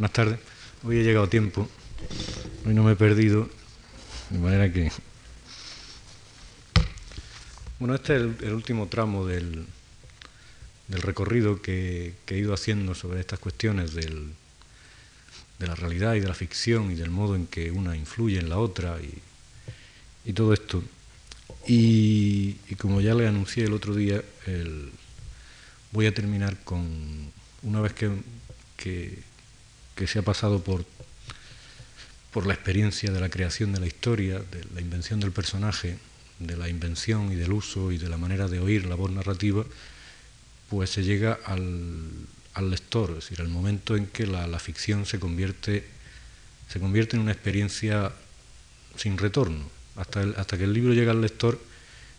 buenas tardes. Hoy he llegado a tiempo, hoy no me he perdido, de manera que... Bueno, este es el, último tramo del, recorrido que, he ido haciendo sobre estas cuestiones de la realidad y de la ficción y del modo en que una influye en la otra y, todo esto. Y, como ya le anuncié el otro día, voy a terminar con, una vez que, que se ha pasado por, por la experiencia de la creación de la historia, de la invención del personaje, de la invención y del uso y de la manera de oír la voz narrativa, pues se llega al, lector, es decir, al momento en que la, ficción se convierte, se convierte en una experiencia sin retorno. Hasta, hasta que el libro llega al lector,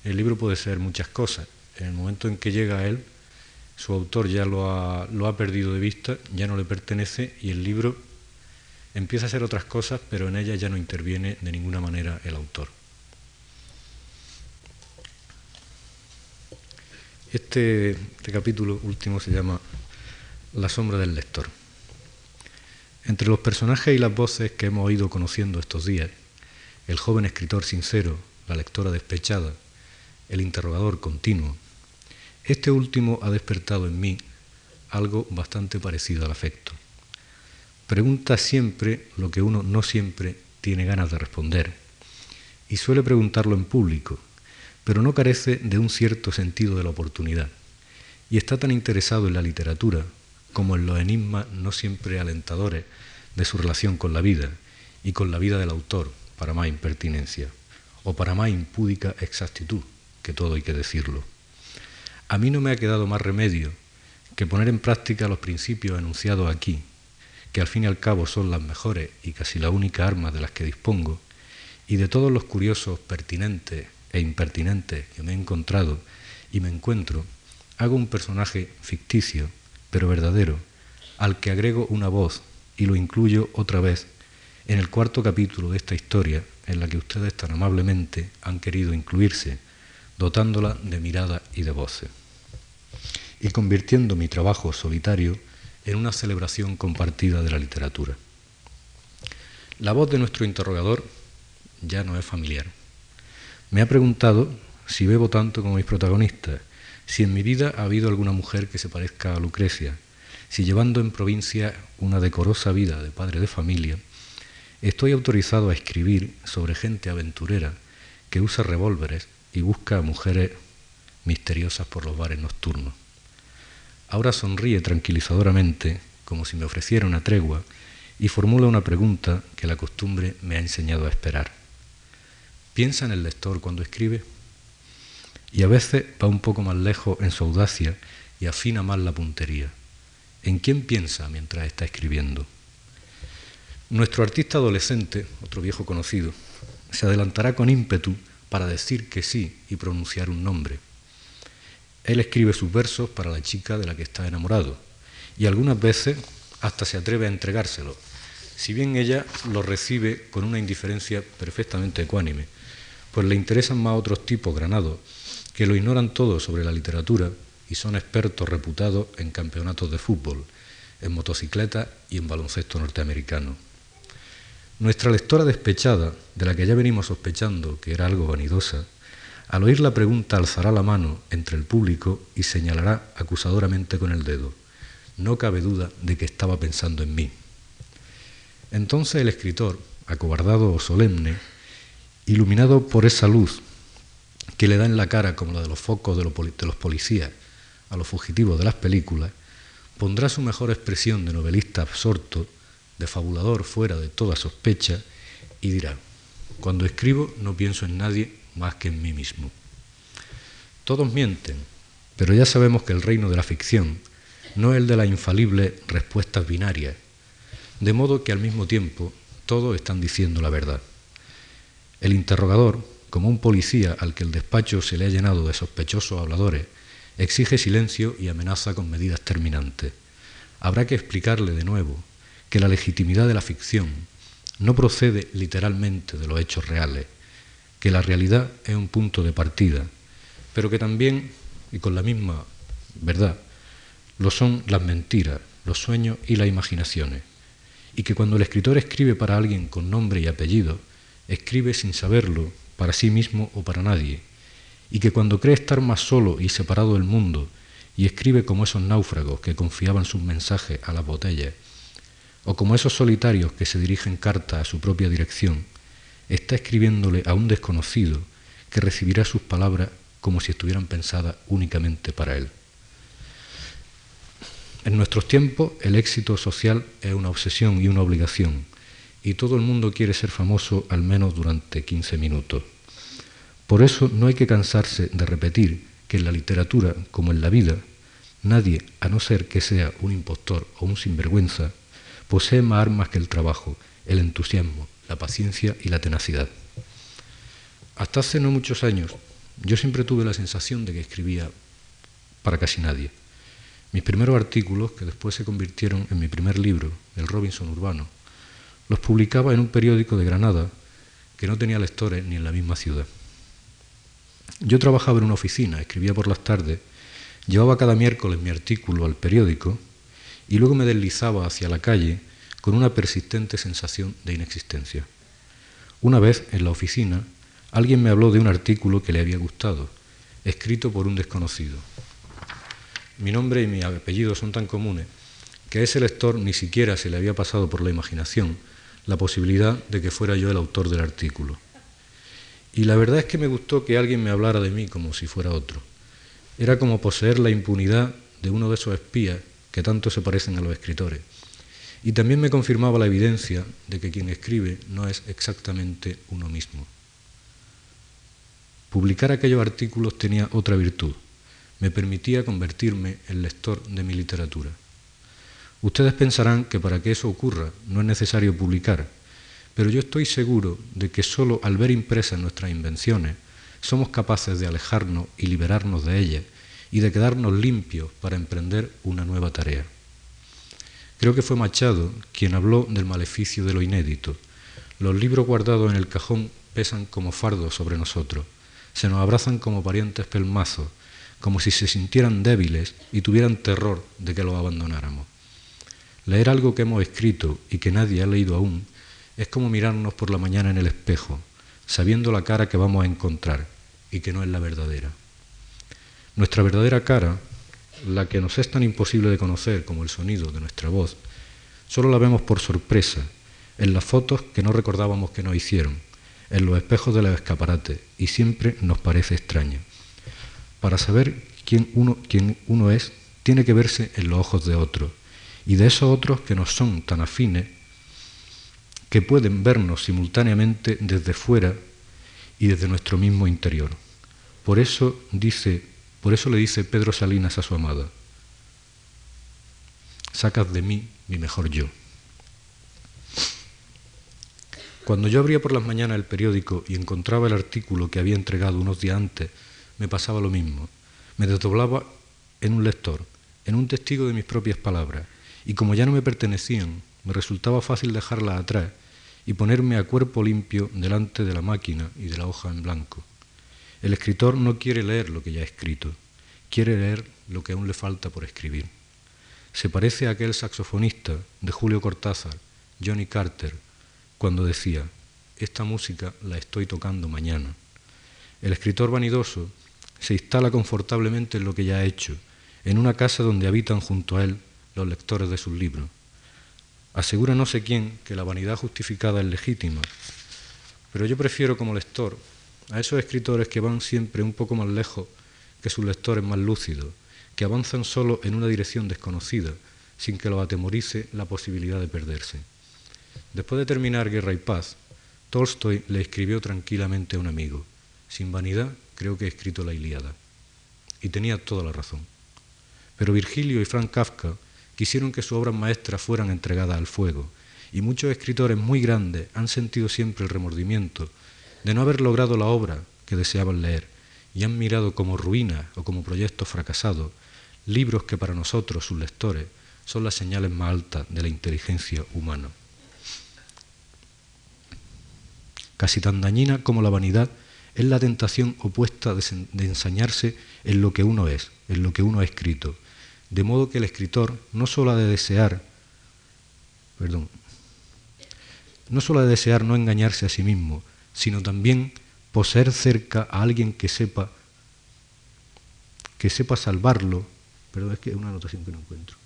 el libro puede ser muchas cosas. En el momento en que llega a él, su autor ya lo ha, lo ha perdido de vista, ya no le pertenece y el libro empieza a ser otras cosas, pero en ella ya no interviene de ninguna manera el autor. Este, este, capítulo último se llama La sombra del lector. Entre los personajes y las voces que hemos ido conociendo estos días, el joven escritor sincero, la lectora despechada, el interrogador continuo, este último ha despertado en mí algo bastante parecido al afecto. Pregunta siempre lo que uno no siempre tiene ganas de responder y suele preguntarlo en público, pero no carece de un cierto sentido de la oportunidad y está tan interesado en la literatura como en los enigmas no siempre alentadores de su relación con la vida y con la vida del autor, para más impertinencia, o para más impúdica exactitud, que todo hay que decirlo. A mí no me ha quedado más remedio que poner en práctica los principios enunciados aquí, que al fin y al cabo son las mejores y casi la única arma de las que dispongo, y de todos los curiosos pertinentes e impertinentes que me he encontrado y me encuentro, hago un personaje ficticio, pero verdadero, al que agrego una voz y lo incluyo otra vez en el cuarto capítulo de esta historia en la que ustedes tan amablemente han querido incluirse, dotándola de mirada y de voces y convirtiendo mi trabajo solitario en una celebración compartida de la literatura. La voz de nuestro interrogador ya no es familiar. Me ha preguntado si bebo tanto como mis protagonistas, si en mi vida ha habido alguna mujer que se parezca a Lucrecia, si llevando en provincia una decorosa vida de padre de familia, estoy autorizado a escribir sobre gente aventurera que usa revólveres y busca a mujeres misteriosas por los bares nocturnos. Ahora sonríe tranquilizadoramente, como si me ofreciera una tregua, y formula una pregunta que la costumbre me ha enseñado a esperar. ¿Piensa en el lector cuando escribe? Y a veces va un poco más lejos en su audacia y afina más la puntería. ¿En quién piensa mientras está escribiendo? Nuestro artista adolescente, otro viejo conocido, se adelantará con ímpetu para decir que sí y pronunciar un nombre él escribe sus versos para la chica de la que está enamorado y algunas veces hasta se atreve a entregárselo, si bien ella lo recibe con una indiferencia perfectamente ecuánime, pues le interesan más otros tipos granados que lo ignoran todo sobre la literatura y son expertos reputados en campeonatos de fútbol, en motocicleta y en baloncesto norteamericano. Nuestra lectora despechada, de la que ya venimos sospechando que era algo vanidosa, al oír la pregunta alzará la mano entre el público y señalará acusadoramente con el dedo. No cabe duda de que estaba pensando en mí. Entonces el escritor, acobardado o solemne, iluminado por esa luz que le da en la cara como la de los focos de los, policías a los fugitivos de las películas, pondrá su mejor expresión de novelista absorto, de fabulador fuera de toda sospecha, y dirá, cuando escribo no pienso en nadie más que en mí mismo. Todos mienten, pero ya sabemos que el reino de la ficción no es el de las infalibles respuestas binarias, de modo que al mismo tiempo todos están diciendo la verdad. El interrogador, como un policía al que el despacho se le ha llenado de sospechosos habladores, exige silencio y amenaza con medidas terminantes. Habrá que explicarle de nuevo que la legitimidad de la ficción no procede literalmente de los hechos reales, que la realidad es un punto de partida, pero que también, y con la misma verdad, lo son las mentiras, los sueños y las imaginaciones, y que cuando el escritor escribe para alguien con nombre y apellido, escribe sin saberlo, para sí mismo o para nadie, y que cuando cree estar más solo y separado del mundo, y escribe como esos náufragos que confiaban sus mensajes a las botellas, o como esos solitarios que se dirigen carta a su propia dirección, está escribiéndole a un desconocido que recibirá sus palabras como si estuvieran pensadas únicamente para él. En nuestros tiempos el éxito social es una obsesión y una obligación, y todo el mundo quiere ser famoso al menos durante 15 minutos. Por eso no hay que cansarse de repetir que en la literatura, como en la vida, nadie, a no ser que sea un impostor o un sinvergüenza, posee más armas que el trabajo, el entusiasmo, la paciencia y la tenacidad. Hasta hace no muchos años, yo siempre tuve la sensación de que escribía para casi nadie. Mis primeros artículos, que después se convirtieron en mi primer libro, El Robinson Urbano, los publicaba en un periódico de Granada que no tenía lectores ni en la misma ciudad. Yo trabajaba en una oficina, escribía por las tardes, llevaba cada miércoles mi artículo al periódico y luego me deslizaba hacia la calle con una persistente sensación de inexistencia. Una vez, en la oficina, alguien me habló de un artículo que le había gustado, escrito por un desconocido. Mi nombre y mi apellido son tan comunes que a ese lector ni siquiera se le había pasado por la imaginación la posibilidad de que fuera yo el autor del artículo. Y la verdad es que me gustó que alguien me hablara de mí como si fuera otro. Era como poseer la impunidad de uno de esos espías que tanto se parecen a los escritores. Y también me confirmaba la evidencia de que quien escribe no es exactamente uno mismo. Publicar aquellos artículos tenía otra virtud me permitía convertirme en lector de mi literatura. Ustedes pensarán que para que eso ocurra no es necesario publicar, pero yo estoy seguro de que solo al ver impresas nuestras invenciones somos capaces de alejarnos y liberarnos de ellas y de quedarnos limpios para emprender una nueva tarea. Creo que fue Machado quien habló del maleficio de lo inédito. Los libros guardados en el cajón pesan como fardos sobre nosotros, se nos abrazan como parientes pelmazos, como si se sintieran débiles y tuvieran terror de que los abandonáramos. Leer algo que hemos escrito y que nadie ha leído aún es como mirarnos por la mañana en el espejo, sabiendo la cara que vamos a encontrar y que no es la verdadera. Nuestra verdadera cara, la que nos es tan imposible de conocer como el sonido de nuestra voz, solo la vemos por sorpresa, en las fotos que no recordábamos que nos hicieron, en los espejos de los escaparates, y siempre nos parece extraña. Para saber quién uno, quién uno es, tiene que verse en los ojos de otros, y de esos otros que nos son tan afines que pueden vernos simultáneamente desde fuera y desde nuestro mismo interior. Por eso dice, por eso le dice Pedro Salinas a su amada: Sacad de mí mi mejor yo. Cuando yo abría por las mañanas el periódico y encontraba el artículo que había entregado unos días antes me pasaba lo mismo. Me desdoblaba en un lector, en un testigo de mis propias palabras, y como ya no me pertenecían, me resultaba fácil dejarlas atrás y ponerme a cuerpo limpio delante de la máquina y de la hoja en blanco. El escritor no quiere leer lo que ya ha escrito, quiere leer lo que aún le falta por escribir. Se parece a aquel saxofonista de Julio Cortázar, Johnny Carter, cuando decía, esta música la estoy tocando mañana. El escritor vanidoso se instala confortablemente en lo que ya ha hecho, en una casa donde habitan junto a él los lectores de sus libros. Asegura no sé quién que la vanidad justificada es legítima, pero yo prefiero como lector a esos escritores que van siempre un poco más lejos que sus lectores más lúcidos, que avanzan solo en una dirección desconocida, sin que los atemorice la posibilidad de perderse. Después de terminar Guerra y Paz, Tolstoy le escribió tranquilamente a un amigo, sin vanidad creo que he escrito la Ilíada. Y tenía toda la razón. Pero Virgilio y Frank Kafka quisieron que sus obras maestras fueran entregadas al fuego, y muchos escritores muy grandes han sentido siempre el remordimiento de no haber logrado la obra que deseaban leer, y han mirado como ruinas o como proyectos fracasados libros que para nosotros, sus lectores, son las señales más altas de la inteligencia humana. Casi tan dañina como la vanidad es la tentación opuesta de, ensañarse en lo que uno es, en lo que uno ha escrito. De modo que el escritor no solo ha de desear, perdón, no solo ha de desear no engañarse a sí mismo, sino también poseer cerca a alguien que sepa que sepa salvarlo, perdón, es que es una anotación que no encuentro,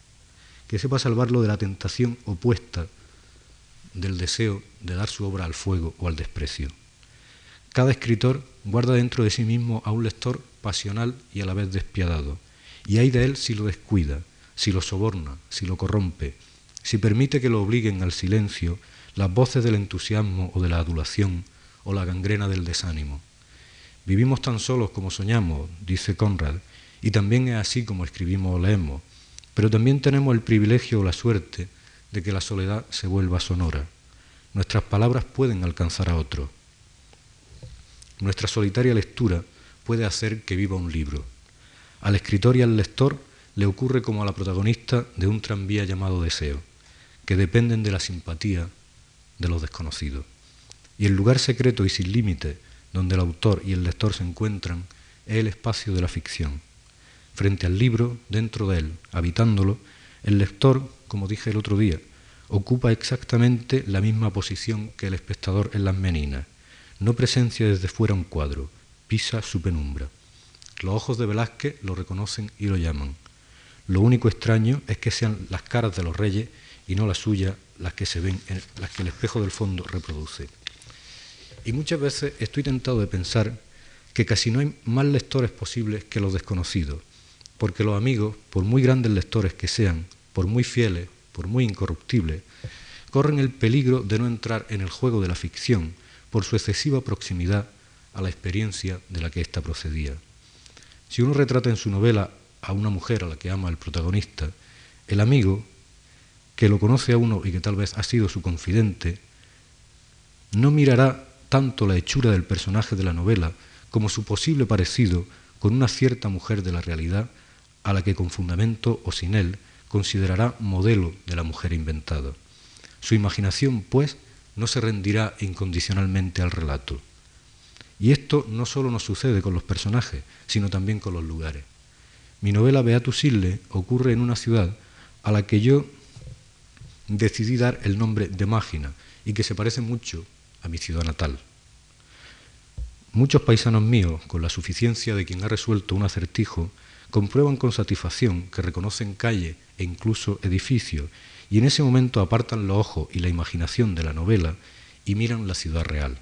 que sepa salvarlo de la tentación opuesta del deseo de dar su obra al fuego o al desprecio. Cada escritor guarda dentro de sí mismo a un lector pasional y a la vez despiadado, y hay de él si lo descuida, si lo soborna, si lo corrompe, si permite que lo obliguen al silencio las voces del entusiasmo o de la adulación o la gangrena del desánimo. Vivimos tan solos como soñamos, dice Conrad, y también es así como escribimos o leemos, pero también tenemos el privilegio o la suerte de que la soledad se vuelva sonora. Nuestras palabras pueden alcanzar a otro. Nuestra solitaria lectura puede hacer que viva un libro. Al escritor y al lector le ocurre como a la protagonista de un tranvía llamado deseo, que dependen de la simpatía de los desconocidos. Y el lugar secreto y sin límite donde el autor y el lector se encuentran es el espacio de la ficción. Frente al libro, dentro de él, habitándolo, el lector, como dije el otro día, ocupa exactamente la misma posición que el espectador en las meninas. No presencia desde fuera un cuadro, pisa su penumbra. Los ojos de Velázquez lo reconocen y lo llaman. Lo único extraño es que sean las caras de los reyes y no las suyas las que se ven, las que el espejo del fondo reproduce. Y muchas veces estoy tentado de pensar que casi no hay más lectores posibles que los desconocidos, porque los amigos, por muy grandes lectores que sean, por muy fieles, por muy incorruptibles, corren el peligro de no entrar en el juego de la ficción por su excesiva proximidad a la experiencia de la que ésta procedía. Si uno retrata en su novela a una mujer a la que ama el protagonista, el amigo, que lo conoce a uno y que tal vez ha sido su confidente, no mirará tanto la hechura del personaje de la novela como su posible parecido con una cierta mujer de la realidad a la que con fundamento o sin él considerará modelo de la mujer inventada. Su imaginación, pues, no se rendirá incondicionalmente al relato. Y esto no solo nos sucede con los personajes, sino también con los lugares. Mi novela Beatus Ille ocurre en una ciudad a la que yo decidí dar el nombre de Mágina y que se parece mucho a mi ciudad natal. Muchos paisanos míos, con la suficiencia de quien ha resuelto un acertijo, comprueban con satisfacción que reconocen calle e incluso edificio y en ese momento apartan los ojos y la imaginación de la novela y miran la ciudad real.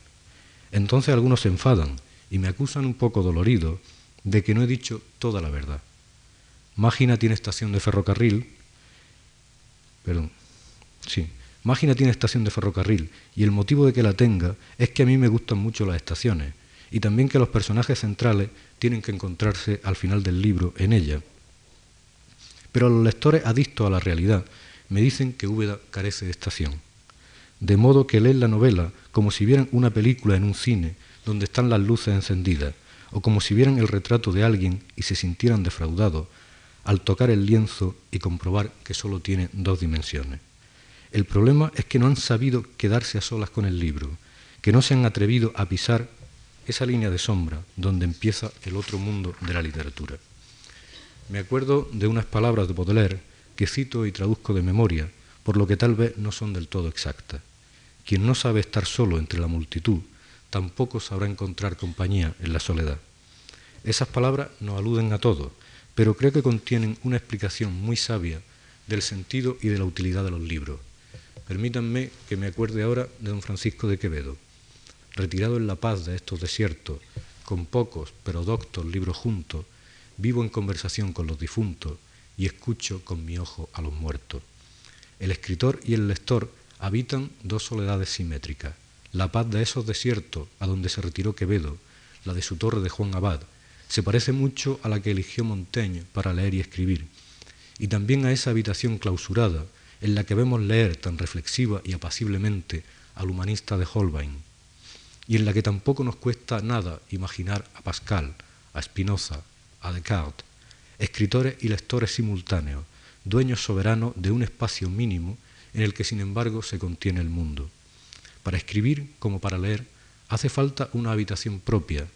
Entonces algunos se enfadan y me acusan un poco dolorido de que no he dicho toda la verdad. Mágina tiene estación de ferrocarril, perdón, sí, Mágina tiene estación de ferrocarril y el motivo de que la tenga es que a mí me gustan mucho las estaciones y también que los personajes centrales tienen que encontrarse al final del libro en ella. Pero los lectores adictos a la realidad me dicen que Úbeda carece de estación, de modo que leen la novela como si vieran una película en un cine donde están las luces encendidas, o como si vieran el retrato de alguien y se sintieran defraudados al tocar el lienzo y comprobar que solo tiene dos dimensiones. El problema es que no han sabido quedarse a solas con el libro, que no se han atrevido a pisar esa línea de sombra donde empieza el otro mundo de la literatura. Me acuerdo de unas palabras de Baudelaire que cito y traduzco de memoria, por lo que tal vez no son del todo exactas. Quien no sabe estar solo entre la multitud, tampoco sabrá encontrar compañía en la soledad. Esas palabras no aluden a todo, pero creo que contienen una explicación muy sabia del sentido y de la utilidad de los libros. Permítanme que me acuerde ahora de don Francisco de Quevedo. Retirado en la paz de estos desiertos, con pocos pero doctos libros juntos, vivo en conversación con los difuntos y escucho con mi ojo a los muertos. El escritor y el lector habitan dos soledades simétricas, la paz de esos desiertos a donde se retiró Quevedo, la de su torre de Juan Abad, se parece mucho a la que eligió Montaigne para leer y escribir, y también a esa habitación clausurada en la que vemos leer tan reflexiva y apaciblemente al humanista de Holbein, y en la que tampoco nos cuesta nada imaginar a Pascal, a Spinoza, a Descartes, escritores y lectores simultáneos, dueños soberanos de un espacio mínimo en el que sin embargo se contiene el mundo. Para escribir como para leer hace falta una habitación propia,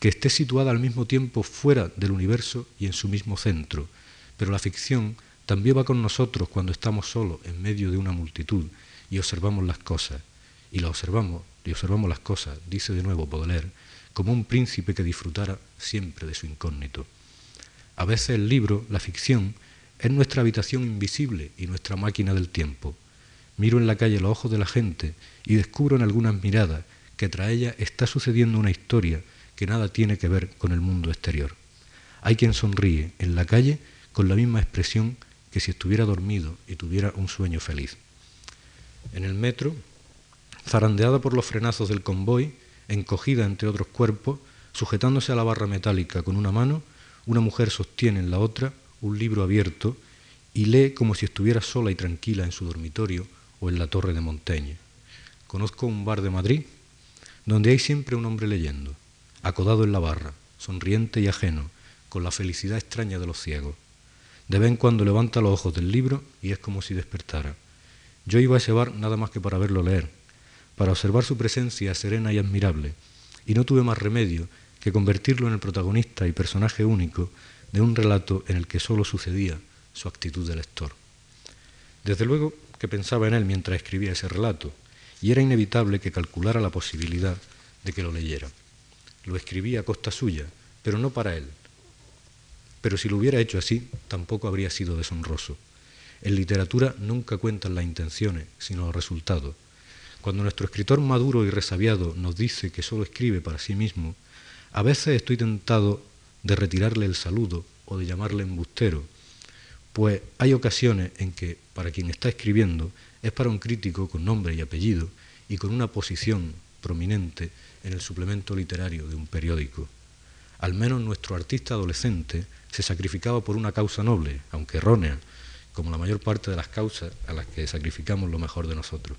que esté situada al mismo tiempo fuera del universo y en su mismo centro, pero la ficción también va con nosotros cuando estamos solos en medio de una multitud y observamos las cosas, y las observamos, y observamos las cosas, dice de nuevo Baudelaire, como un príncipe que disfrutara siempre de su incógnito. A veces el libro, la ficción, es nuestra habitación invisible y nuestra máquina del tiempo. Miro en la calle los ojos de la gente y descubro en algunas miradas que tras ella está sucediendo una historia que nada tiene que ver con el mundo exterior. Hay quien sonríe en la calle con la misma expresión que si estuviera dormido y tuviera un sueño feliz. En el metro, zarandeada por los frenazos del convoy, encogida entre otros cuerpos, sujetándose a la barra metálica con una mano, una mujer sostiene en la otra un libro abierto y lee como si estuviera sola y tranquila en su dormitorio o en la torre de Montaigne. Conozco un bar de Madrid donde hay siempre un hombre leyendo, acodado en la barra, sonriente y ajeno, con la felicidad extraña de los ciegos. De vez en cuando levanta los ojos del libro y es como si despertara. Yo iba a ese bar nada más que para verlo leer, para observar su presencia serena y admirable, y no tuve más remedio que convertirlo en el protagonista y personaje único de un relato en el que sólo sucedía su actitud de lector. Desde luego que pensaba en él mientras escribía ese relato, y era inevitable que calculara la posibilidad de que lo leyera. Lo escribía a costa suya, pero no para él. Pero si lo hubiera hecho así, tampoco habría sido deshonroso. En literatura nunca cuentan las intenciones, sino los resultados. Cuando nuestro escritor maduro y resabiado nos dice que solo escribe para sí mismo, a veces estoy tentado de retirarle el saludo o de llamarle embustero, pues hay ocasiones en que para quien está escribiendo es para un crítico con nombre y apellido y con una posición prominente en el suplemento literario de un periódico. Al menos nuestro artista adolescente se sacrificaba por una causa noble, aunque errónea, como la mayor parte de las causas a las que sacrificamos lo mejor de nosotros.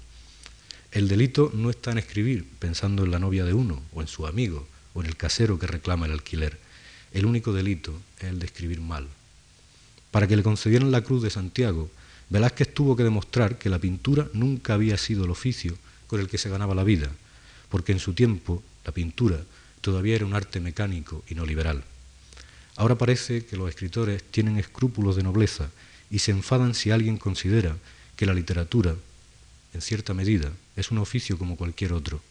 El delito no está en escribir pensando en la novia de uno, o en su amigo, o en el casero que reclama el alquiler. El único delito es el de escribir mal. Para que le concedieran la cruz de Santiago, Velázquez tuvo que demostrar que la pintura nunca había sido el oficio con el que se ganaba la vida, porque en su tiempo la pintura todavía era un arte mecánico y no liberal. Ahora parece que los escritores tienen escrúpulos de nobleza y se enfadan si alguien considera que la literatura, en cierta medida, es un oficio como cualquier otro.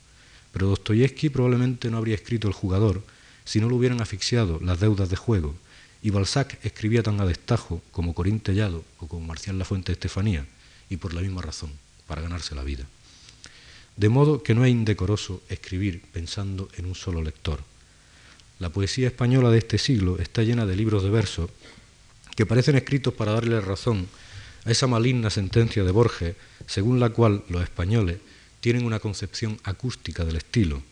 Pero Dostoyevsky probablemente no habría escrito El jugador si no lo hubieran asfixiado las deudas de juego, y Balzac escribía tan a destajo como Corín Tellado o como Marcial Lafuente Estefanía, y por la misma razón, para ganarse la vida. De modo que no es indecoroso escribir pensando en un solo lector. La poesía española de este siglo está llena de libros de versos que parecen escritos para darle razón a esa maligna sentencia de Borges, según la cual los españoles tienen una concepción acústica del estilo.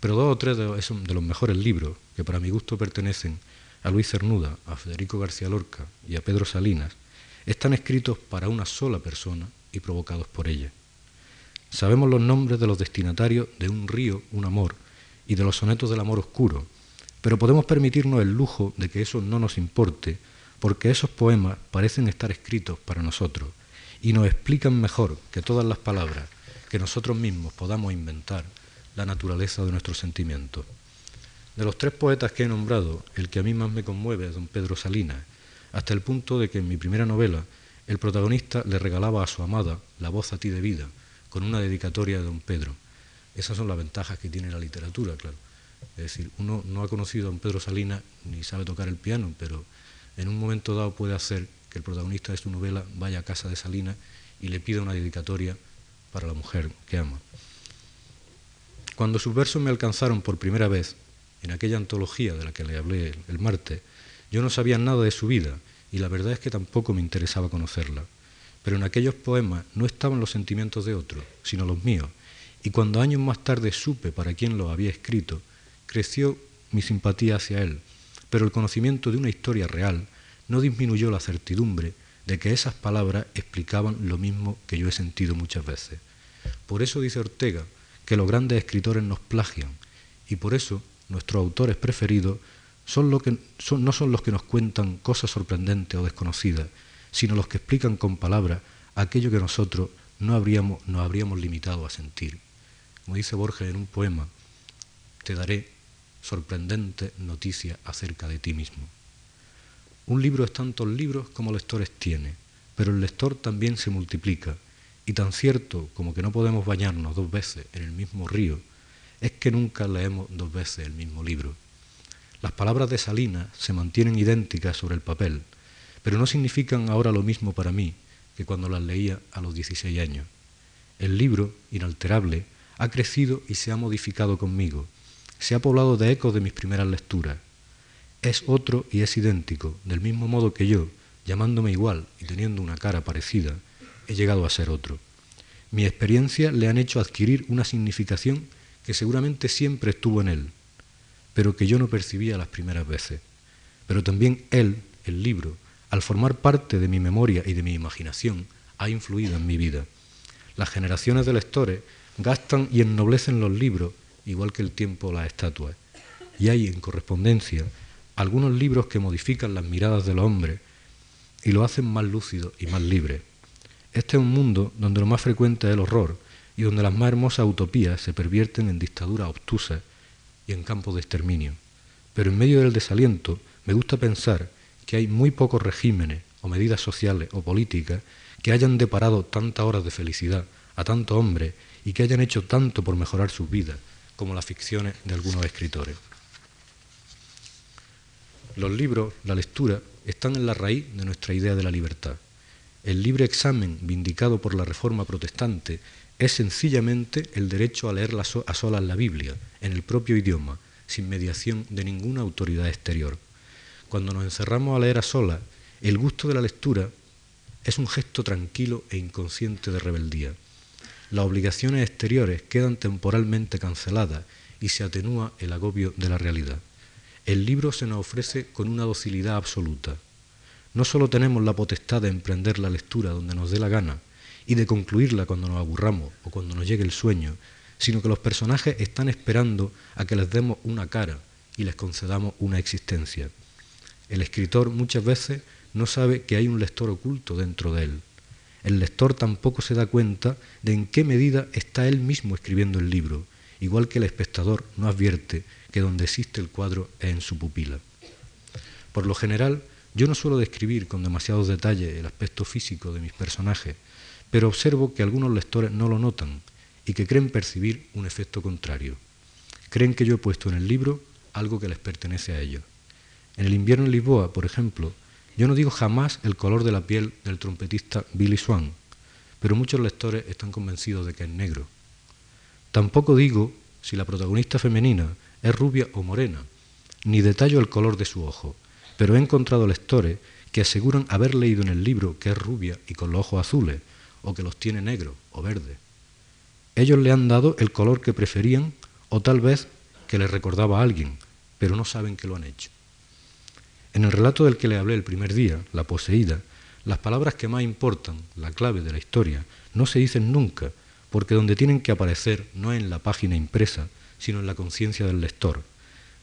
Pero dos o tres de, los mejores libros, que para mi gusto pertenecen a Luis Cernuda, a Federico García Lorca y a Pedro Salinas, están escritos para una sola persona y provocados por ella. Sabemos los nombres de los destinatarios de Un río, un amor y de los sonetos del amor oscuro, pero podemos permitirnos el lujo de que eso no nos importe, porque esos poemas parecen estar escritos para nosotros y nos explican mejor que todas las palabras que nosotros mismos podamos inventar la naturaleza de nuestros sentimientos. De los tres poetas que he nombrado, el que a mí más me conmueve es don Pedro Salinas, hasta el punto de que en mi primera novela el protagonista le regalaba a su amada la voz a ti de vida, con una dedicatoria de don Pedro. Esas son las ventajas que tiene la literatura, claro. Es decir, uno no ha conocido a don Pedro Salinas ni sabe tocar el piano, pero en un momento dado puede hacer que el protagonista de su novela vaya a casa de Salinas y le pida una dedicatoria para la mujer que ama. Cuando sus versos me alcanzaron por primera vez, en aquella antología de la que le hablé el martes, yo no sabía nada de su vida y la verdad es que tampoco me interesaba conocerla. Pero en aquellos poemas no estaban los sentimientos de otro, sino los míos. Y cuando años más tarde supe para quién los había escrito, creció mi simpatía hacia él. Pero el conocimiento de una historia real no disminuyó la certidumbre de que esas palabras explicaban lo mismo que yo he sentido muchas veces. Por eso dice Ortega que los grandes escritores nos plagian y por eso nuestros autores preferidos, no son los que nos cuentan cosas sorprendentes o desconocidas, sino los que explican con palabras aquello que nosotros no habríamos, nos habríamos limitado a sentir. Como dice Borges en un poema, te daré sorprendente noticia acerca de ti mismo. Un libro es tantos libros como lectores tiene, pero el lector también se multiplica y tan cierto como que no podemos bañarnos dos veces en el mismo río, es que nunca leemos dos veces el mismo libro. Las palabras de Salinas se mantienen idénticas sobre el papel, pero no significan ahora lo mismo para mí que cuando las leía a los 16 años. El libro, inalterable, ha crecido y se ha modificado conmigo, se ha poblado de ecos de mis primeras lecturas. Es otro y es idéntico, del mismo modo que yo, llamándome igual y teniendo una cara parecida, he llegado a ser otro. Mi experiencia le han hecho adquirir una significación que seguramente siempre estuvo en él, pero que yo no percibía las primeras veces. Pero también él, el libro, al formar parte de mi memoria y de mi imaginación, ha influido en mi vida. Las generaciones de lectores gastan y ennoblecen los libros, igual que el tiempo las estatuas. Y hay, en correspondencia, algunos libros que modifican las miradas de los hombres y lo hacen más lúcido y más libre. Este es un mundo donde lo más frecuente es el horror y donde las más hermosas utopías se pervierten en dictaduras obtusas y en campos de exterminio. Pero en medio del desaliento me gusta pensar que hay muy pocos regímenes o medidas sociales o políticas que hayan deparado tantas horas de felicidad a tantos hombres y que hayan hecho tanto por mejorar sus vidas como las ficciones de algunos escritores. Los libros, la lectura, están en la raíz de nuestra idea de la libertad. El libre examen vindicado por la Reforma Protestante es sencillamente el derecho a leer a solas la Biblia, en el propio idioma, sin mediación de ninguna autoridad exterior. Cuando nos encerramos a leer a solas, el gusto de la lectura es un gesto tranquilo e inconsciente de rebeldía. Las obligaciones exteriores quedan temporalmente canceladas y se atenúa el agobio de la realidad. El libro se nos ofrece con una docilidad absoluta. No solo tenemos la potestad de emprender la lectura donde nos dé la gana y de concluirla cuando nos aburramos o cuando nos llegue el sueño, sino que los personajes están esperando a que les demos una cara y les concedamos una existencia. El escritor muchas veces no sabe que hay un lector oculto dentro de él. El lector tampoco se da cuenta de en qué medida está él mismo escribiendo el libro, igual que el espectador no advierte que donde existe el cuadro es en su pupila. Por lo general, yo no suelo describir con demasiados detalles el aspecto físico de mis personajes, pero observo que algunos lectores no lo notan y que creen percibir un efecto contrario. Creen que yo he puesto en el libro algo que les pertenece a ellos. En el invierno en Lisboa, por ejemplo, yo no digo jamás el color de la piel del trompetista Billy Swan, pero muchos lectores están convencidos de que es negro. Tampoco digo si la protagonista femenina es rubia o morena, ni detallo el color de su ojo, pero he encontrado lectores que aseguran haber leído en el libro que es rubia y con los ojos azules, o que los tiene negros o verdes. Ellos le han dado el color que preferían o tal vez que les recordaba a alguien, pero no saben que lo han hecho. En el relato del que le hablé el primer día, La poseída, las palabras que más importan, la clave de la historia, no se dicen nunca, porque donde tienen que aparecer no en la página impresa, sino en la conciencia del lector,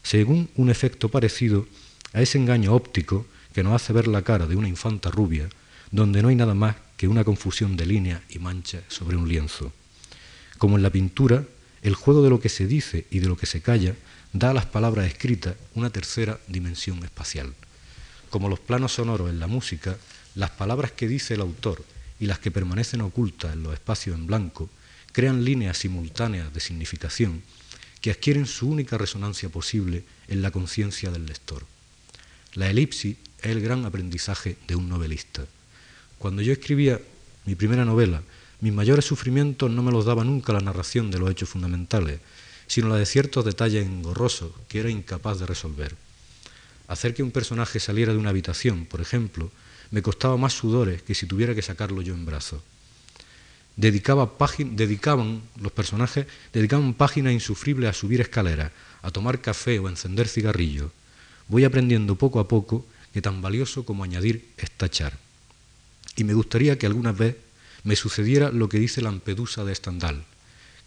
según un efecto parecido a ese engaño óptico que nos hace ver la cara de una infanta rubia, donde no hay nada más que una confusión de líneas y manchas sobre un lienzo. Como en la pintura, el juego de lo que se dice y de lo que se calla da a las palabras escritas una tercera dimensión espacial. Como los planos sonoros en la música, las palabras que dice el autor y las que permanecen ocultas en los espacios en blanco crean líneas simultáneas de significación que adquieren su única resonancia posible en la conciencia del lector. La elipsis es el gran aprendizaje de un novelista. Cuando yo escribía mi primera novela, mis mayores sufrimientos no me los daba nunca la narración de los hechos fundamentales, sino la de ciertos detalles engorrosos que era incapaz de resolver. Hacer que un personaje saliera de una habitación, por ejemplo, me costaba más sudores que si tuviera que sacarlo yo en brazos. Dedicaba dedicaban los personajes dedicaban páginas insufribles a subir escaleras, a tomar café o a encender cigarrillos. Voy aprendiendo poco a poco que tan valioso como añadir es tachar. Y me gustaría que alguna vez me sucediera lo que dice Lampedusa de Estandal,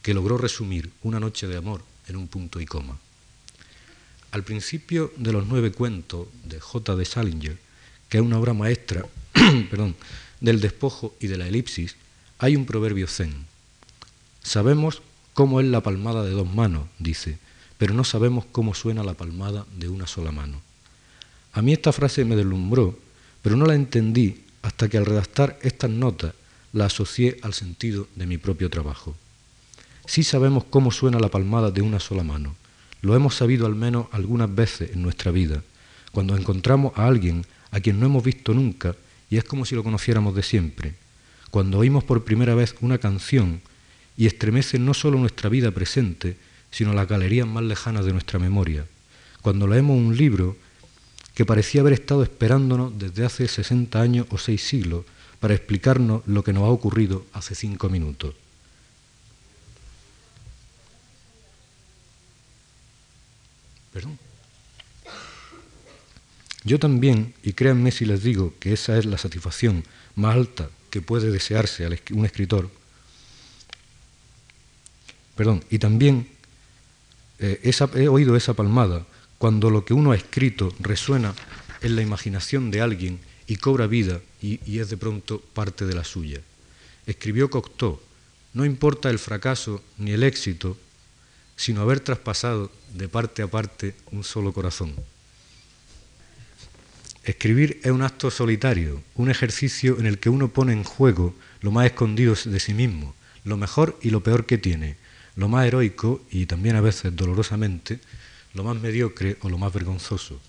que logró resumir una noche de amor en un punto y coma. Al principio de los nueve cuentos de J. de Salinger, que es una obra maestra perdón, del despojo y de la elipsis, hay un proverbio zen. Sabemos cómo es la palmada de dos manos, dice, pero no sabemos cómo suena la palmada de una sola mano. A mí esta frase me deslumbró, pero no la entendí hasta que al redactar estas notas la asocié al sentido de mi propio trabajo. Sí sabemos cómo suena la palmada de una sola mano. Lo hemos sabido al menos algunas veces en nuestra vida, cuando encontramos a alguien a quien no hemos visto nunca y es como si lo conociéramos de siempre, cuando oímos por primera vez una canción y estremece no solo nuestra vida presente, sino las galerías más lejanas de nuestra memoria, cuando leemos un libro que parecía haber estado esperándonos desde hace 60 años o seis siglos para explicarnos lo que nos ha ocurrido hace cinco minutos. Perdón. Yo también, y créanme si les digo que esa es la satisfacción más alta que puede desearse a un escritor, perdón, y también eh, he oído esa palmada cuando lo que uno ha escrito resuena en la imaginación de alguien y cobra vida y, y es de pronto parte de la suya. Escribió Cocteau, no importa el fracaso ni el éxito, sino haber traspasado de parte a parte un solo corazón. Escribir es un acto solitario, un ejercicio en el que uno pone en juego lo más escondido de sí mismo, lo mejor y lo peor que tiene, lo más heroico y también a veces dolorosamente, lo más mediocre o lo más vergonzoso.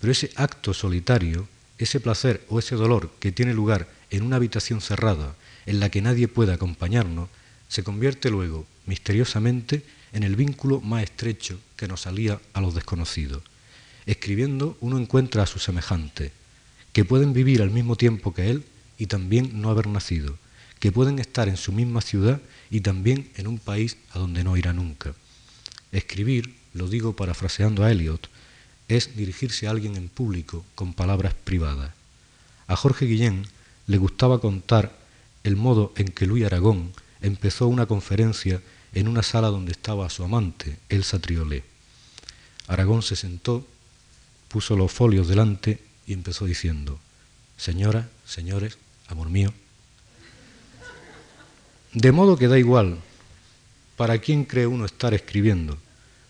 Pero ese acto solitario, ese placer o ese dolor que tiene lugar en una habitación cerrada en la que nadie puede acompañarnos, se convierte luego, misteriosamente, en el vínculo más estrecho que nos salía a los desconocidos. Escribiendo uno encuentra a sus semejantes, que pueden vivir al mismo tiempo que él y también no haber nacido, que pueden estar en su misma ciudad y también en un país a donde no irá nunca. Escribir, lo digo parafraseando a Eliot, es dirigirse a alguien en público con palabras privadas. A Jorge Guillén le gustaba contar el modo en que Luis Aragón empezó una conferencia en una sala donde estaba su amante, Elsa Triolet. Aragón se sentó puso los folios delante y empezó diciendo, Señoras, señores, amor mío, de modo que da igual para quién cree uno estar escribiendo,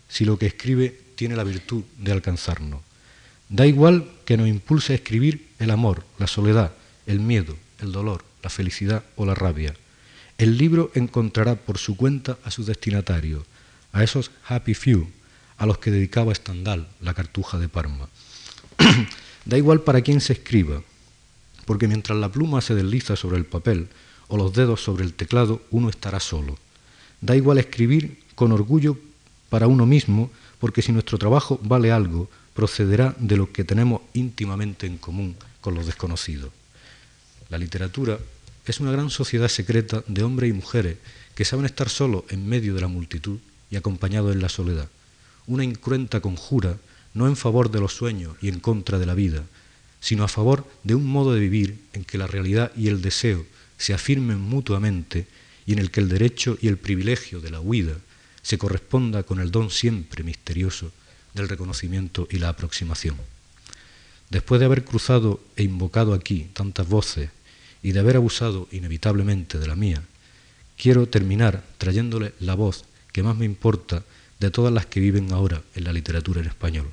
si lo que escribe tiene la virtud de alcanzarnos. Da igual que nos impulse a escribir el amor, la soledad, el miedo, el dolor, la felicidad o la rabia. El libro encontrará por su cuenta a su destinatario, a esos happy few, a los que dedicaba Stendhal, la cartuja de Parma. da igual para quién se escriba, porque mientras la pluma se desliza sobre el papel o los dedos sobre el teclado, uno estará solo. Da igual escribir con orgullo para uno mismo, porque si nuestro trabajo vale algo, procederá de lo que tenemos íntimamente en común con los desconocidos. La literatura es una gran sociedad secreta de hombres y mujeres que saben estar solos en medio de la multitud y acompañados en la soledad. Una incruenta conjura no en favor de los sueños y en contra de la vida, sino a favor de un modo de vivir en que la realidad y el deseo se afirmen mutuamente y en el que el derecho y el privilegio de la huida se corresponda con el don siempre misterioso del reconocimiento y la aproximación. Después de haber cruzado e invocado aquí tantas voces y de haber abusado inevitablemente de la mía, quiero terminar trayéndole la voz que más me importa de todas las que viven ahora en la literatura en español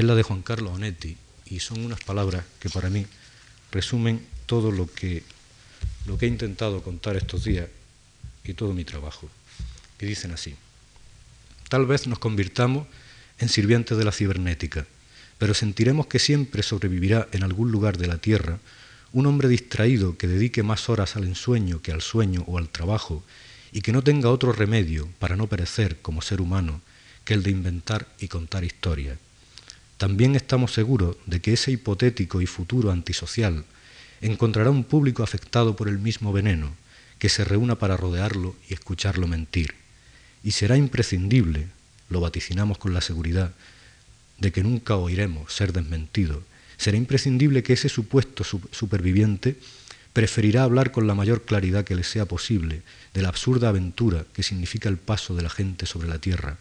es la de Juan Carlos Onetti y son unas palabras que para mí resumen todo lo que, lo que he intentado contar estos días y todo mi trabajo. Y dicen así, tal vez nos convirtamos en sirvientes de la cibernética, pero sentiremos que siempre sobrevivirá en algún lugar de la Tierra un hombre distraído que dedique más horas al ensueño que al sueño o al trabajo y que no tenga otro remedio para no perecer como ser humano que el de inventar y contar historias también estamos seguros de que ese hipotético y futuro antisocial encontrará un público afectado por el mismo veneno, que se reúna para rodearlo y escucharlo mentir. Y será imprescindible, lo vaticinamos con la seguridad, de que nunca oiremos ser desmentido, será imprescindible que ese supuesto superviviente preferirá hablar con la mayor claridad que le sea posible de la absurda aventura que significa el paso de la gente sobre la tierra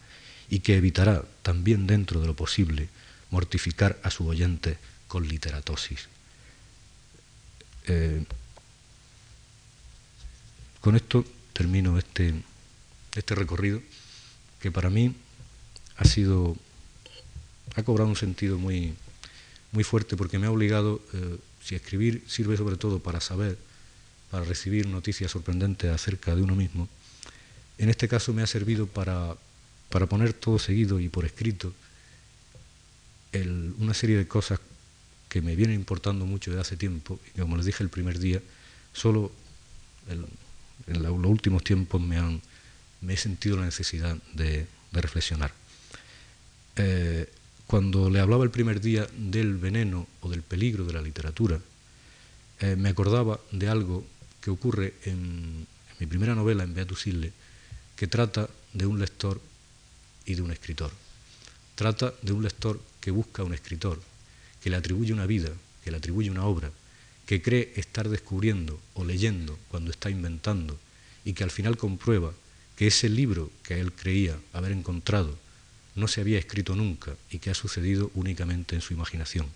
y que evitará, también dentro de lo posible, mortificar a su oyente con literatosis. Eh, con esto termino este, este recorrido que para mí ha sido, ha cobrado un sentido muy, muy fuerte porque me ha obligado, eh, si escribir sirve sobre todo para saber para recibir noticias sorprendentes acerca de uno mismo, en este caso me ha servido para, para poner todo seguido y por escrito una serie de cosas que me vienen importando mucho desde hace tiempo y que, como les dije el primer día, solo en los últimos tiempos me, han, me he sentido la necesidad de, reflexionar. Eh, cuando le hablaba el primer día del veneno o del peligro de la literatura, eh, me acordaba de algo que ocurre en, mi primera novela, en Beatus Ille, que trata de un lector y de un escritor. Trata de un lector que busca a un escritor, que le atribuye una vida, que le atribuye una obra, que cree estar descubriendo o leyendo cuando está inventando y que al final comprueba que ese libro que él creía haber encontrado no se había escrito nunca y que ha sucedido únicamente en su imaginación.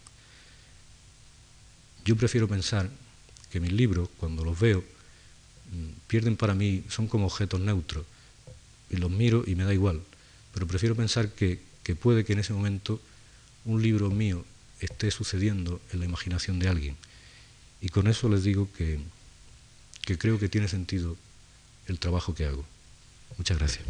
Yo prefiero pensar que mis libros, cuando los veo, mm, pierden para mí, son como objetos neutros, y los miro y me da igual, pero prefiero pensar que, que puede que en ese momento un libro mío esté sucediendo en la imaginación de alguien. Y con eso les digo que, que creo que tiene sentido el trabajo que hago. Muchas gracias.